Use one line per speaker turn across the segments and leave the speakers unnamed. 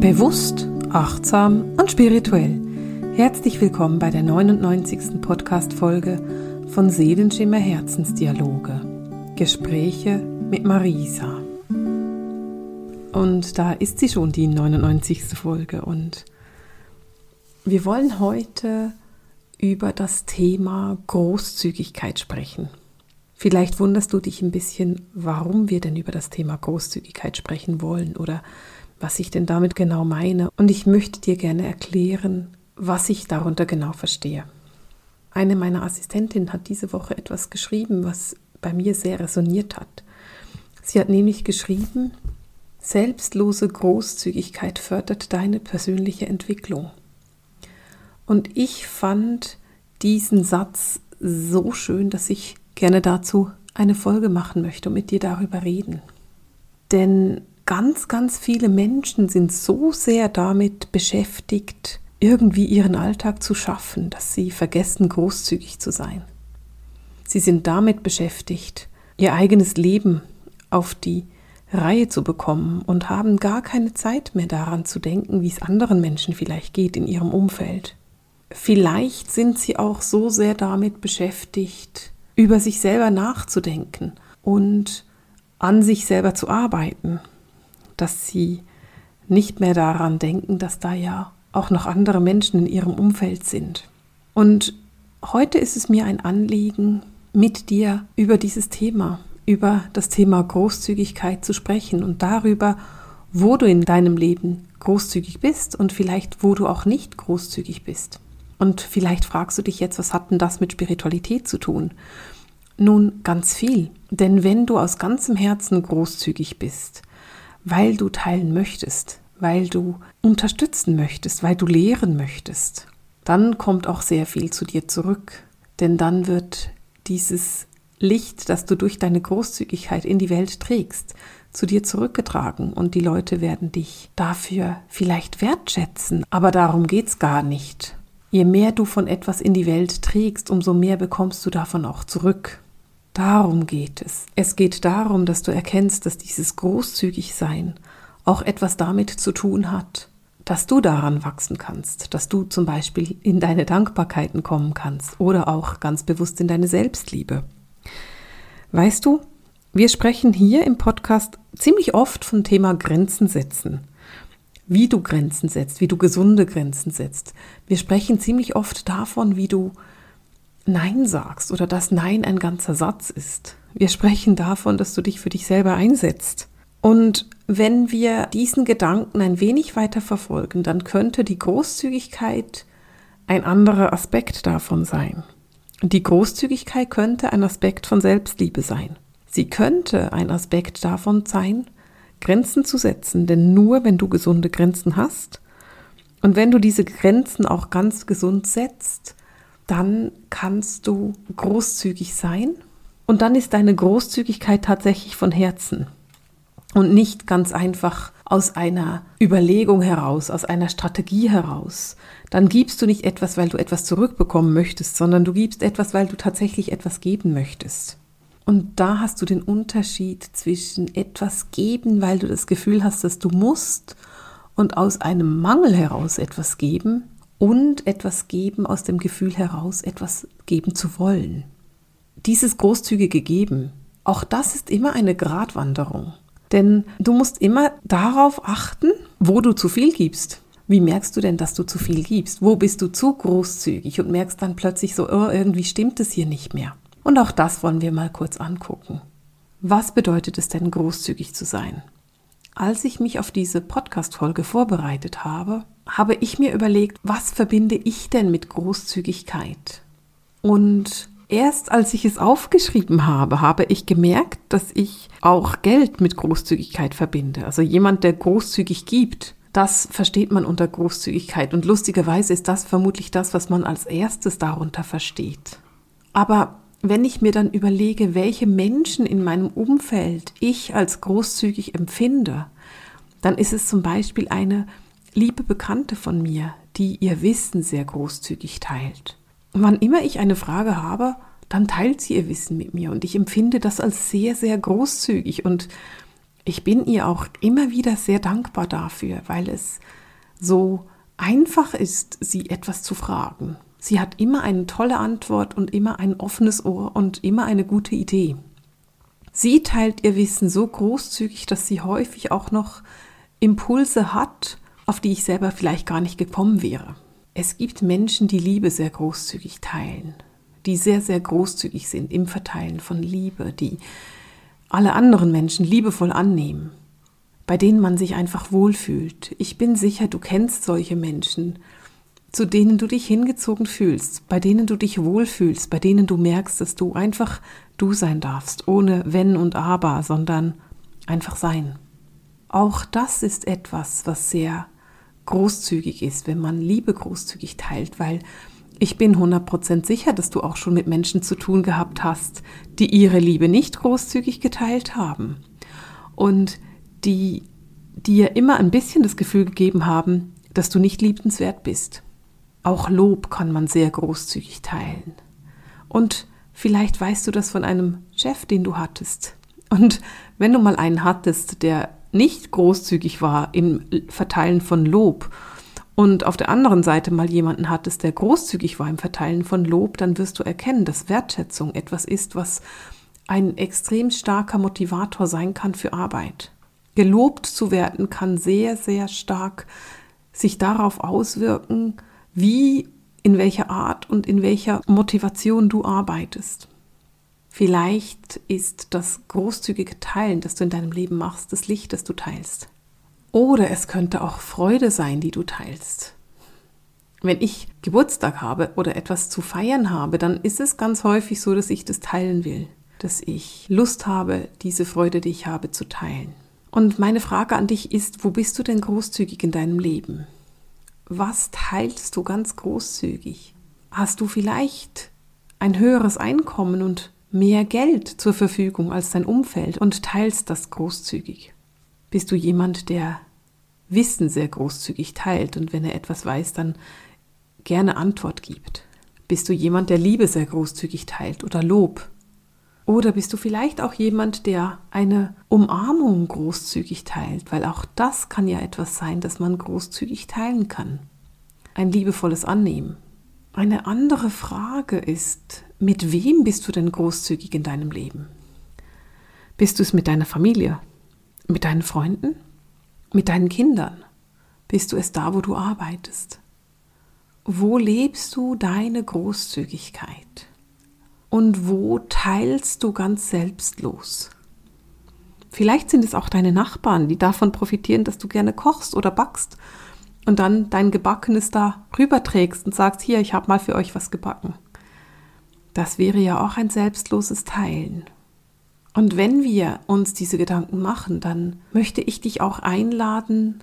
Bewusst, achtsam und spirituell. Herzlich willkommen bei der 99. Podcast-Folge von Seelenschimmer Herzensdialoge. Gespräche mit Marisa. Und da ist sie schon, die 99. Folge. Und wir wollen heute über das Thema Großzügigkeit sprechen. Vielleicht wunderst du dich ein bisschen, warum wir denn über das Thema Großzügigkeit sprechen wollen oder was ich denn damit genau meine. Und ich möchte dir gerne erklären, was ich darunter genau verstehe. Eine meiner Assistentinnen hat diese Woche etwas geschrieben, was bei mir sehr resoniert hat. Sie hat nämlich geschrieben, selbstlose Großzügigkeit fördert deine persönliche Entwicklung. Und ich fand diesen Satz so schön, dass ich gerne dazu eine Folge machen möchte und mit dir darüber reden. Denn ganz, ganz viele Menschen sind so sehr damit beschäftigt, irgendwie ihren Alltag zu schaffen, dass sie vergessen, großzügig zu sein. Sie sind damit beschäftigt, ihr eigenes Leben auf die Reihe zu bekommen und haben gar keine Zeit mehr daran zu denken, wie es anderen Menschen vielleicht geht in ihrem Umfeld. Vielleicht sind sie auch so sehr damit beschäftigt, über sich selber nachzudenken und an sich selber zu arbeiten, dass sie nicht mehr daran denken, dass da ja auch noch andere Menschen in ihrem Umfeld sind. Und heute ist es mir ein Anliegen, mit dir über dieses Thema, über das Thema Großzügigkeit zu sprechen und darüber, wo du in deinem Leben großzügig bist und vielleicht wo du auch nicht großzügig bist. Und vielleicht fragst du dich jetzt, was hat denn das mit Spiritualität zu tun? Nun, ganz viel. Denn wenn du aus ganzem Herzen großzügig bist, weil du teilen möchtest, weil du unterstützen möchtest, weil du lehren möchtest, dann kommt auch sehr viel zu dir zurück. Denn dann wird dieses Licht, das du durch deine Großzügigkeit in die Welt trägst, zu dir zurückgetragen und die Leute werden dich dafür vielleicht wertschätzen. Aber darum geht's gar nicht. Je mehr du von etwas in die Welt trägst, umso mehr bekommst du davon auch zurück. Darum geht es. Es geht darum, dass du erkennst, dass dieses Großzügigsein auch etwas damit zu tun hat, dass du daran wachsen kannst, dass du zum Beispiel in deine Dankbarkeiten kommen kannst oder auch ganz bewusst in deine Selbstliebe. Weißt du, wir sprechen hier im Podcast ziemlich oft vom Thema Grenzen setzen wie du Grenzen setzt, wie du gesunde Grenzen setzt. Wir sprechen ziemlich oft davon, wie du Nein sagst oder dass Nein ein ganzer Satz ist. Wir sprechen davon, dass du dich für dich selber einsetzt. Und wenn wir diesen Gedanken ein wenig weiter verfolgen, dann könnte die Großzügigkeit ein anderer Aspekt davon sein. Die Großzügigkeit könnte ein Aspekt von Selbstliebe sein. Sie könnte ein Aspekt davon sein, Grenzen zu setzen, denn nur wenn du gesunde Grenzen hast und wenn du diese Grenzen auch ganz gesund setzt, dann kannst du großzügig sein und dann ist deine Großzügigkeit tatsächlich von Herzen und nicht ganz einfach aus einer Überlegung heraus, aus einer Strategie heraus. Dann gibst du nicht etwas, weil du etwas zurückbekommen möchtest, sondern du gibst etwas, weil du tatsächlich etwas geben möchtest. Und da hast du den Unterschied zwischen etwas geben, weil du das Gefühl hast, dass du musst, und aus einem Mangel heraus etwas geben und etwas geben aus dem Gefühl heraus, etwas geben zu wollen. Dieses großzügige Geben, auch das ist immer eine Gratwanderung. Denn du musst immer darauf achten, wo du zu viel gibst. Wie merkst du denn, dass du zu viel gibst? Wo bist du zu großzügig und merkst dann plötzlich so, oh, irgendwie stimmt es hier nicht mehr? Und auch das wollen wir mal kurz angucken. Was bedeutet es denn, großzügig zu sein? Als ich mich auf diese Podcast-Folge vorbereitet habe, habe ich mir überlegt, was verbinde ich denn mit Großzügigkeit? Und erst als ich es aufgeschrieben habe, habe ich gemerkt, dass ich auch Geld mit Großzügigkeit verbinde. Also jemand, der großzügig gibt, das versteht man unter Großzügigkeit. Und lustigerweise ist das vermutlich das, was man als erstes darunter versteht. Aber wenn ich mir dann überlege, welche Menschen in meinem Umfeld ich als großzügig empfinde, dann ist es zum Beispiel eine liebe Bekannte von mir, die ihr Wissen sehr großzügig teilt. Wann immer ich eine Frage habe, dann teilt sie ihr Wissen mit mir und ich empfinde das als sehr, sehr großzügig und ich bin ihr auch immer wieder sehr dankbar dafür, weil es so einfach ist, sie etwas zu fragen. Sie hat immer eine tolle Antwort und immer ein offenes Ohr und immer eine gute Idee. Sie teilt ihr Wissen so großzügig, dass sie häufig auch noch Impulse hat, auf die ich selber vielleicht gar nicht gekommen wäre. Es gibt Menschen, die Liebe sehr großzügig teilen, die sehr, sehr großzügig sind im Verteilen von Liebe, die alle anderen Menschen liebevoll annehmen, bei denen man sich einfach wohlfühlt. Ich bin sicher, du kennst solche Menschen, zu denen du dich hingezogen fühlst, bei denen du dich wohlfühlst, bei denen du merkst, dass du einfach du sein darfst, ohne wenn und aber, sondern einfach sein. Auch das ist etwas, was sehr großzügig ist, wenn man Liebe großzügig teilt, weil ich bin 100% sicher, dass du auch schon mit Menschen zu tun gehabt hast, die ihre Liebe nicht großzügig geteilt haben und die dir immer ein bisschen das Gefühl gegeben haben, dass du nicht liebenswert bist. Auch Lob kann man sehr großzügig teilen. Und vielleicht weißt du das von einem Chef, den du hattest. Und wenn du mal einen hattest, der nicht großzügig war im Verteilen von Lob und auf der anderen Seite mal jemanden hattest, der großzügig war im Verteilen von Lob, dann wirst du erkennen, dass Wertschätzung etwas ist, was ein extrem starker Motivator sein kann für Arbeit. Gelobt zu werden kann sehr, sehr stark sich darauf auswirken, wie, in welcher Art und in welcher Motivation du arbeitest. Vielleicht ist das großzügige Teilen, das du in deinem Leben machst, das Licht, das du teilst. Oder es könnte auch Freude sein, die du teilst. Wenn ich Geburtstag habe oder etwas zu feiern habe, dann ist es ganz häufig so, dass ich das teilen will, dass ich Lust habe, diese Freude, die ich habe, zu teilen. Und meine Frage an dich ist, wo bist du denn großzügig in deinem Leben? Was teilst du ganz großzügig? Hast du vielleicht ein höheres Einkommen und mehr Geld zur Verfügung als dein Umfeld und teilst das großzügig? Bist du jemand, der Wissen sehr großzügig teilt und wenn er etwas weiß, dann gerne Antwort gibt? Bist du jemand, der Liebe sehr großzügig teilt oder Lob? Oder bist du vielleicht auch jemand, der eine Umarmung großzügig teilt, weil auch das kann ja etwas sein, das man großzügig teilen kann. Ein liebevolles Annehmen. Eine andere Frage ist, mit wem bist du denn großzügig in deinem Leben? Bist du es mit deiner Familie? Mit deinen Freunden? Mit deinen Kindern? Bist du es da, wo du arbeitest? Wo lebst du deine Großzügigkeit? Und wo teilst du ganz selbstlos? Vielleicht sind es auch deine Nachbarn, die davon profitieren, dass du gerne kochst oder backst und dann dein Gebackenes da rüberträgst und sagst, hier, ich habe mal für euch was gebacken. Das wäre ja auch ein selbstloses Teilen. Und wenn wir uns diese Gedanken machen, dann möchte ich dich auch einladen,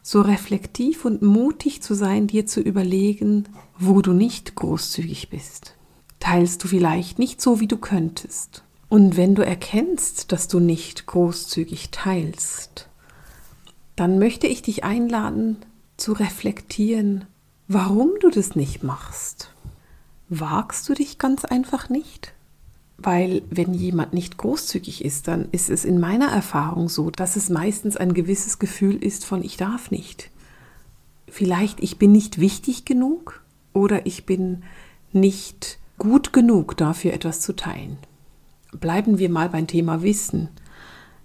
so reflektiv und mutig zu sein, dir zu überlegen, wo du nicht großzügig bist. Teilst du vielleicht nicht so, wie du könntest. Und wenn du erkennst, dass du nicht großzügig teilst, dann möchte ich dich einladen, zu reflektieren, warum du das nicht machst. Wagst du dich ganz einfach nicht? Weil wenn jemand nicht großzügig ist, dann ist es in meiner Erfahrung so, dass es meistens ein gewisses Gefühl ist von ich darf nicht. Vielleicht ich bin nicht wichtig genug oder ich bin nicht gut genug dafür etwas zu teilen. Bleiben wir mal beim Thema Wissen.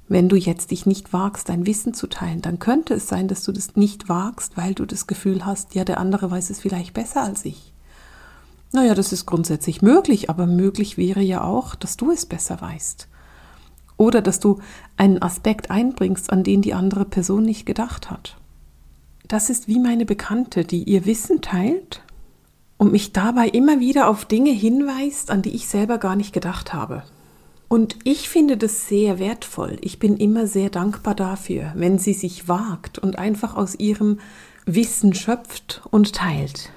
Wenn du jetzt dich nicht wagst, dein Wissen zu teilen, dann könnte es sein, dass du das nicht wagst, weil du das Gefühl hast, ja, der andere weiß es vielleicht besser als ich. Naja, das ist grundsätzlich möglich, aber möglich wäre ja auch, dass du es besser weißt. Oder dass du einen Aspekt einbringst, an den die andere Person nicht gedacht hat. Das ist wie meine Bekannte, die ihr Wissen teilt und mich dabei immer wieder auf Dinge hinweist, an die ich selber gar nicht gedacht habe. Und ich finde das sehr wertvoll. Ich bin immer sehr dankbar dafür, wenn sie sich wagt und einfach aus ihrem Wissen schöpft und teilt.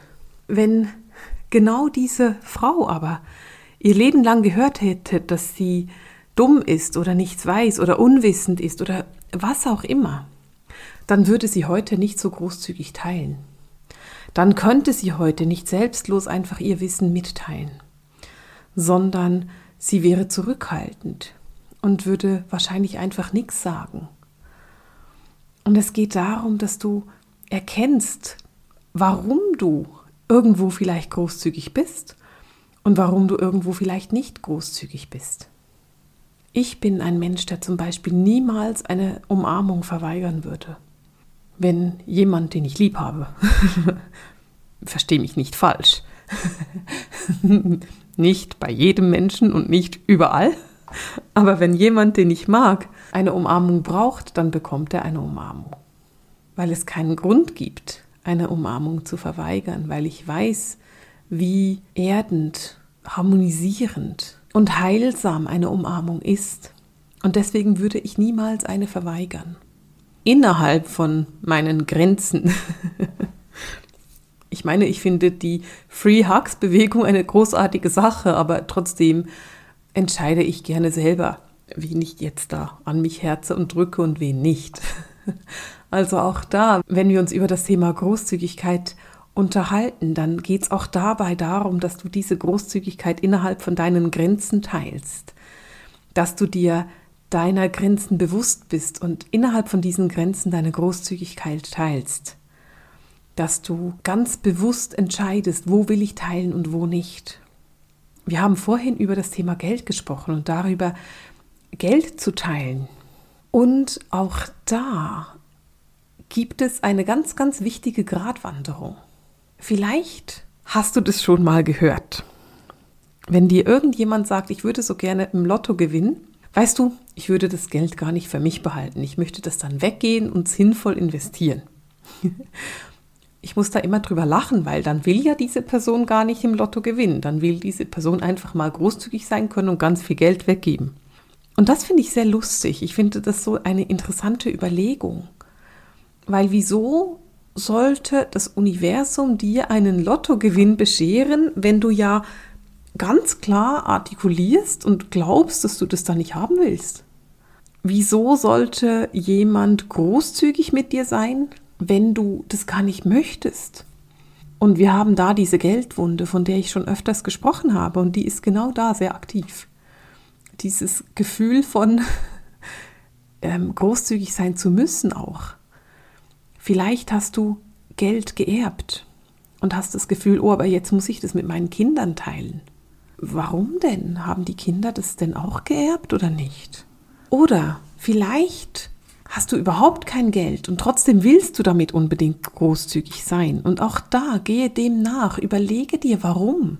Wenn genau diese Frau aber ihr Leben lang gehört hätte, dass sie dumm ist oder nichts weiß oder unwissend ist oder was auch immer, dann würde sie heute nicht so großzügig teilen. Dann könnte sie heute nicht selbstlos einfach ihr Wissen mitteilen, sondern sie wäre zurückhaltend. und würde wahrscheinlich einfach nichts sagen. Und es geht darum, dass du erkennst, warum du irgendwo vielleicht großzügig bist und warum du irgendwo vielleicht nicht großzügig bist. Ich bin ein Mensch, der zum Beispiel niemals eine Umarmung verweigern würde. Wenn jemand, den ich lieb habe, verstehe mich nicht falsch, nicht bei jedem Menschen und nicht überall, aber wenn jemand, den ich mag, eine Umarmung braucht, dann bekommt er eine Umarmung. Weil es keinen Grund gibt, eine Umarmung zu verweigern, weil ich weiß, wie erdend, harmonisierend und heilsam eine Umarmung ist. Und deswegen würde ich niemals eine verweigern. Innerhalb von meinen Grenzen. ich meine, ich finde die Free Hugs Bewegung eine großartige Sache, aber trotzdem entscheide ich gerne selber, wen ich jetzt da an mich herze und drücke und wen nicht. Also auch da, wenn wir uns über das Thema Großzügigkeit unterhalten, dann geht es auch dabei darum, dass du diese Großzügigkeit innerhalb von deinen Grenzen teilst, dass du dir deiner Grenzen bewusst bist und innerhalb von diesen Grenzen deine Großzügigkeit teilst, dass du ganz bewusst entscheidest, wo will ich teilen und wo nicht. Wir haben vorhin über das Thema Geld gesprochen und darüber, Geld zu teilen. Und auch da gibt es eine ganz, ganz wichtige Gratwanderung. Vielleicht hast du das schon mal gehört. Wenn dir irgendjemand sagt, ich würde so gerne im Lotto gewinnen, weißt du, ich würde das Geld gar nicht für mich behalten. Ich möchte das dann weggehen und sinnvoll investieren. Ich muss da immer drüber lachen, weil dann will ja diese Person gar nicht im Lotto gewinnen. Dann will diese Person einfach mal großzügig sein können und ganz viel Geld weggeben. Und das finde ich sehr lustig. Ich finde das so eine interessante Überlegung. Weil wieso sollte das Universum dir einen Lottogewinn bescheren, wenn du ja ganz klar artikulierst und glaubst, dass du das da nicht haben willst? Wieso sollte jemand großzügig mit dir sein, wenn du das gar nicht möchtest? Und wir haben da diese Geldwunde, von der ich schon öfters gesprochen habe, und die ist genau da sehr aktiv. Dieses Gefühl von ähm, großzügig sein zu müssen auch. Vielleicht hast du Geld geerbt und hast das Gefühl, oh, aber jetzt muss ich das mit meinen Kindern teilen. Warum denn? Haben die Kinder das denn auch geerbt oder nicht? Oder vielleicht hast du überhaupt kein Geld und trotzdem willst du damit unbedingt großzügig sein. Und auch da gehe dem nach, überlege dir warum.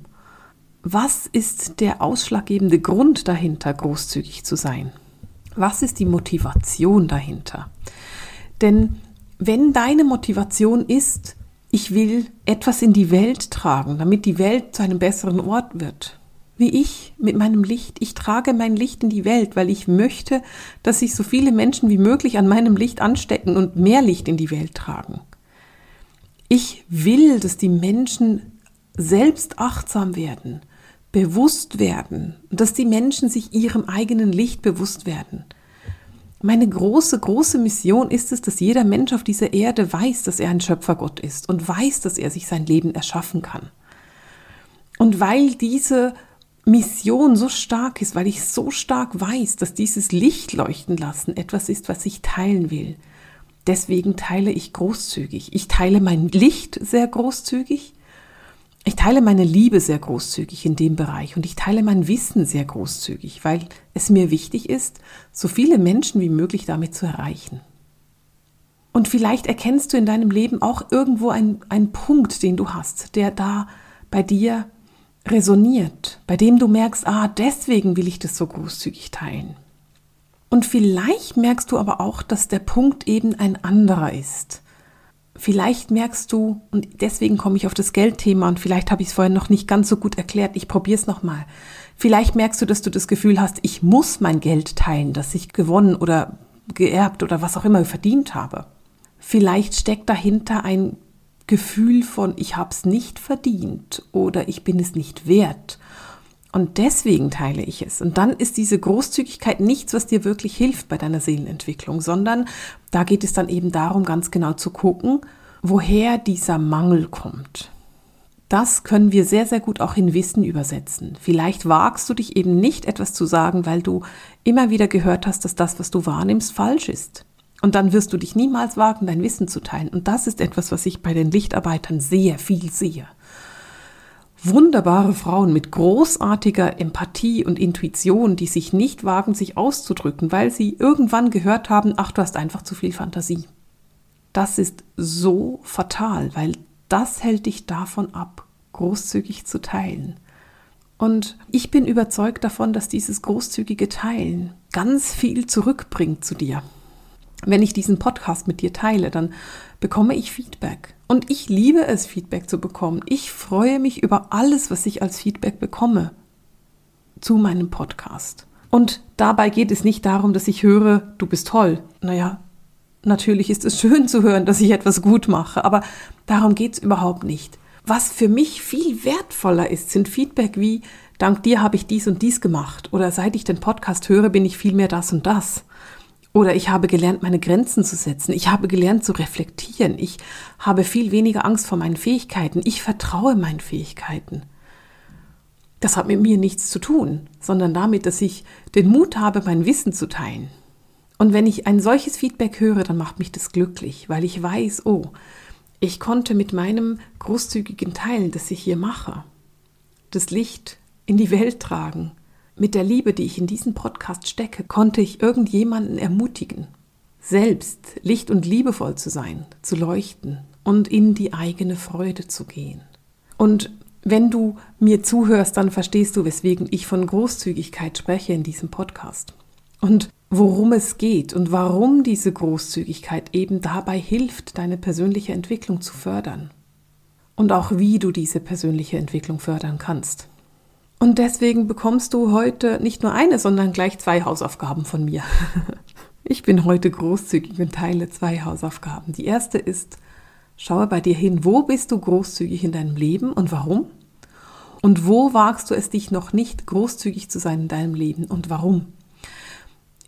Was ist der ausschlaggebende Grund dahinter, großzügig zu sein? Was ist die Motivation dahinter? Denn wenn deine Motivation ist, ich will etwas in die Welt tragen, damit die Welt zu einem besseren Ort wird, wie ich mit meinem Licht, ich trage mein Licht in die Welt, weil ich möchte, dass sich so viele Menschen wie möglich an meinem Licht anstecken und mehr Licht in die Welt tragen. Ich will, dass die Menschen selbst achtsam werden, bewusst werden, dass die Menschen sich ihrem eigenen Licht bewusst werden. Meine große, große Mission ist es, dass jeder Mensch auf dieser Erde weiß, dass er ein Schöpfergott ist und weiß, dass er sich sein Leben erschaffen kann. Und weil diese Mission so stark ist, weil ich so stark weiß, dass dieses Licht leuchten lassen etwas ist, was ich teilen will. Deswegen teile ich großzügig. Ich teile mein Licht sehr großzügig ich teile meine Liebe sehr großzügig in dem Bereich und ich teile mein Wissen sehr großzügig, weil es mir wichtig ist, so viele Menschen wie möglich damit zu erreichen. Und vielleicht erkennst du in deinem Leben auch irgendwo einen Punkt, den du hast, der da bei dir resoniert, bei dem du merkst, ah, deswegen will ich das so großzügig teilen. Und vielleicht merkst du aber auch, dass der Punkt eben ein anderer ist. Vielleicht merkst du, und deswegen komme ich auf das Geldthema und vielleicht habe ich es vorhin noch nicht ganz so gut erklärt, ich probiere es nochmal. Vielleicht merkst du, dass du das Gefühl hast, ich muss mein Geld teilen, das ich gewonnen oder geerbt oder was auch immer verdient habe. Vielleicht steckt dahinter ein Gefühl von, ich habe es nicht verdient oder ich bin es nicht wert und deswegen teile ich es. Und dann ist diese Großzügigkeit nichts, was dir wirklich hilft bei deiner Seelenentwicklung, sondern da geht es dann eben darum, ganz genau zu gucken, woher dieser Mangel kommt. das können wir sehr, sehr gut auch in Wissen übersetzen. Vielleicht wagst du dich eben nicht etwas zu sagen, weil du immer wieder gehört hast, dass das, was du wahrnimmst, falsch ist. Und dann wirst du dich niemals wagen, dein Wissen zu teilen. Und das ist etwas, was ich bei den Lichtarbeitern sehr viel sehe. Wunderbare Frauen mit großartiger Empathie und Intuition, die sich nicht wagen, sich auszudrücken, weil sie irgendwann gehört haben, ach, du hast einfach zu viel Fantasie. Das ist so fatal, weil das hält dich davon ab, großzügig zu teilen. Und ich bin überzeugt davon, dass dieses großzügige Teilen ganz viel zurückbringt zu dir. Wenn ich diesen Podcast mit dir teile, dann bekomme ich Feedback. Und ich liebe es, Feedback zu bekommen. Ich freue mich über alles, was ich als Feedback bekomme zu meinem Podcast. Und dabei geht es nicht darum, dass ich höre, du bist toll. Naja, natürlich ist es schön zu hören, dass ich etwas gut mache, aber darum geht es überhaupt nicht. Was für mich viel wertvoller ist, sind Feedback wie, dank dir habe ich dies und dies gemacht oder seit ich den Podcast höre, bin ich viel mehr das und das. Oder ich habe gelernt, meine Grenzen zu setzen. Ich habe gelernt zu reflektieren. Ich habe viel weniger Angst vor meinen Fähigkeiten. Ich vertraue meinen Fähigkeiten. Das hat mit mir nichts zu tun, sondern damit, dass ich den Mut habe, mein Wissen zu teilen. Und wenn ich ein solches Feedback höre, dann macht mich das glücklich, weil ich weiß, oh, ich konnte mit meinem großzügigen Teilen, das ich hier mache, das Licht in die Welt tragen. Mit der Liebe, die ich in diesen Podcast stecke, konnte ich irgendjemanden ermutigen, selbst licht und liebevoll zu sein, zu leuchten und in die eigene Freude zu gehen. Und wenn du mir zuhörst, dann verstehst du, weswegen ich von Großzügigkeit spreche in diesem Podcast. Und worum es geht und warum diese Großzügigkeit eben dabei hilft, deine persönliche Entwicklung zu fördern. Und auch wie du diese persönliche Entwicklung fördern kannst. Und deswegen bekommst du heute nicht nur eine, sondern gleich zwei Hausaufgaben von mir. Ich bin heute großzügig und teile zwei Hausaufgaben. Die erste ist, schaue bei dir hin, wo bist du großzügig in deinem Leben und warum? Und wo wagst du es dich noch nicht großzügig zu sein in deinem Leben und warum?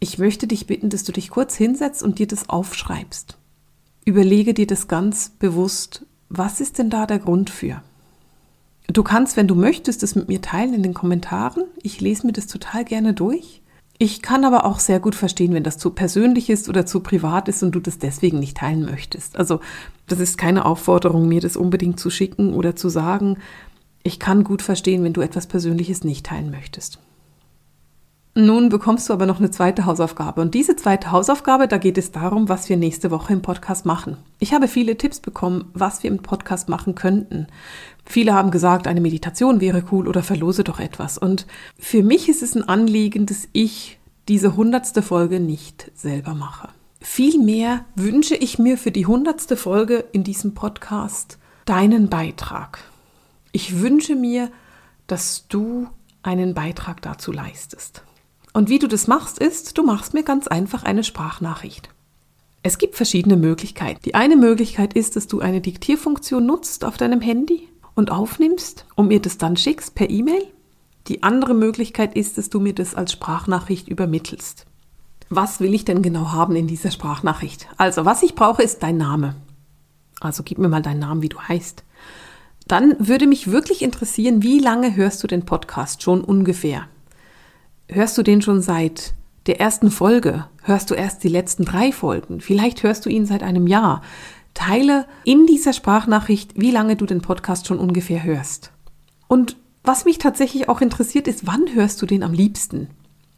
Ich möchte dich bitten, dass du dich kurz hinsetzt und dir das aufschreibst. Überlege dir das ganz bewusst, was ist denn da der Grund für? Du kannst, wenn du möchtest, das mit mir teilen in den Kommentaren. Ich lese mir das total gerne durch. Ich kann aber auch sehr gut verstehen, wenn das zu persönlich ist oder zu privat ist und du das deswegen nicht teilen möchtest. Also das ist keine Aufforderung, mir das unbedingt zu schicken oder zu sagen. Ich kann gut verstehen, wenn du etwas Persönliches nicht teilen möchtest. Nun bekommst du aber noch eine zweite Hausaufgabe. Und diese zweite Hausaufgabe, da geht es darum, was wir nächste Woche im Podcast machen. Ich habe viele Tipps bekommen, was wir im Podcast machen könnten. Viele haben gesagt, eine Meditation wäre cool oder verlose doch etwas. Und für mich ist es ein Anliegen, dass ich diese hundertste Folge nicht selber mache. Vielmehr wünsche ich mir für die hundertste Folge in diesem Podcast deinen Beitrag. Ich wünsche mir, dass du einen Beitrag dazu leistest. Und wie du das machst, ist, du machst mir ganz einfach eine Sprachnachricht. Es gibt verschiedene Möglichkeiten. Die eine Möglichkeit ist, dass du eine Diktierfunktion nutzt auf deinem Handy und aufnimmst und mir das dann schickst per E-Mail. Die andere Möglichkeit ist, dass du mir das als Sprachnachricht übermittelst. Was will ich denn genau haben in dieser Sprachnachricht? Also, was ich brauche, ist dein Name. Also gib mir mal deinen Namen, wie du heißt. Dann würde mich wirklich interessieren, wie lange hörst du den Podcast schon ungefähr? Hörst du den schon seit der ersten Folge? Hörst du erst die letzten drei Folgen? Vielleicht hörst du ihn seit einem Jahr. Teile in dieser Sprachnachricht, wie lange du den Podcast schon ungefähr hörst. Und was mich tatsächlich auch interessiert, ist, wann hörst du den am liebsten?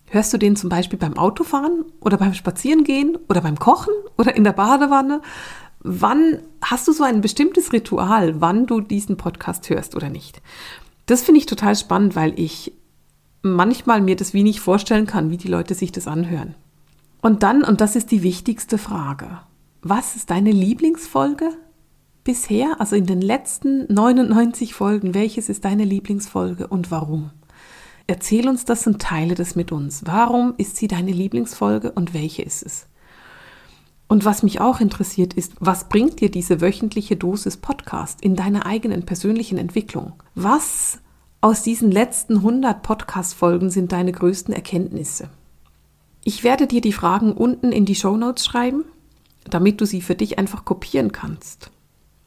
Hörst du den zum Beispiel beim Autofahren oder beim Spazierengehen oder beim Kochen oder in der Badewanne? Wann hast du so ein bestimmtes Ritual, wann du diesen Podcast hörst oder nicht? Das finde ich total spannend, weil ich manchmal mir das wie nicht vorstellen kann, wie die Leute sich das anhören. Und dann, und das ist die wichtigste Frage, was ist deine Lieblingsfolge bisher? Also in den letzten 99 Folgen, welches ist deine Lieblingsfolge und warum? Erzähl uns das und teile das mit uns. Warum ist sie deine Lieblingsfolge und welche ist es? Und was mich auch interessiert ist, was bringt dir diese wöchentliche Dosis Podcast in deiner eigenen persönlichen Entwicklung? Was aus diesen letzten 100 Podcast-Folgen sind deine größten Erkenntnisse? Ich werde dir die Fragen unten in die Show Notes schreiben, damit du sie für dich einfach kopieren kannst.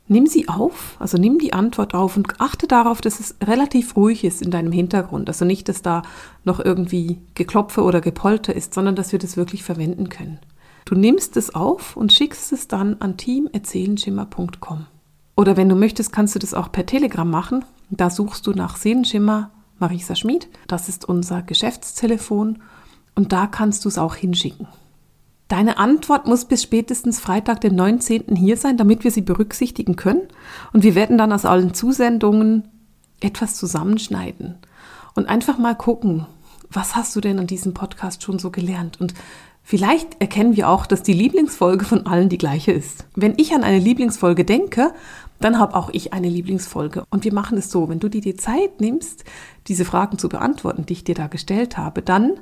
nimm sie auf, also nimm die Antwort auf und achte darauf, dass es relativ ruhig ist in deinem Hintergrund. Also nicht, dass da noch irgendwie Geklopfe oder Gepolter ist, sondern dass wir das wirklich verwenden können. Du nimmst es auf und schickst es dann an teamerzählenschimmer.com. Oder wenn du möchtest, kannst du das auch per Telegram machen. Da suchst du nach Seelenschimmer Marisa Schmid. Das ist unser Geschäftstelefon und da kannst du es auch hinschicken. Deine Antwort muss bis spätestens Freitag, den 19. hier sein, damit wir sie berücksichtigen können. Und wir werden dann aus allen Zusendungen etwas zusammenschneiden und einfach mal gucken, was hast du denn an diesem Podcast schon so gelernt? Und vielleicht erkennen wir auch, dass die Lieblingsfolge von allen die gleiche ist. Wenn ich an eine Lieblingsfolge denke, dann habe auch ich eine Lieblingsfolge. Und wir machen es so, wenn du dir die Zeit nimmst, diese Fragen zu beantworten, die ich dir da gestellt habe, dann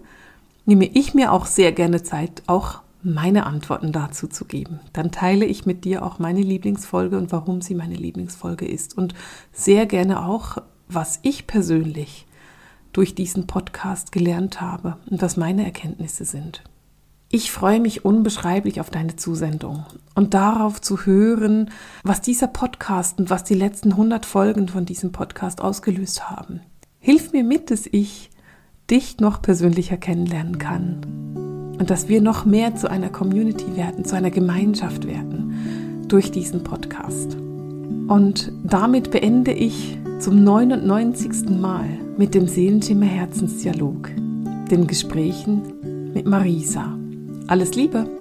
nehme ich mir auch sehr gerne Zeit, auch meine Antworten dazu zu geben. Dann teile ich mit dir auch meine Lieblingsfolge und warum sie meine Lieblingsfolge ist. Und sehr gerne auch, was ich persönlich durch diesen Podcast gelernt habe und was meine Erkenntnisse sind. Ich freue mich unbeschreiblich auf deine Zusendung und darauf zu hören, was dieser Podcast und was die letzten 100 Folgen von diesem Podcast ausgelöst haben. Hilf mir mit, dass ich dich noch persönlicher kennenlernen kann und dass wir noch mehr zu einer Community werden, zu einer Gemeinschaft werden durch diesen Podcast. Und damit beende ich zum 99. Mal mit dem Seelenschimmer Herzensdialog, den Gesprächen mit Marisa. Alles Liebe!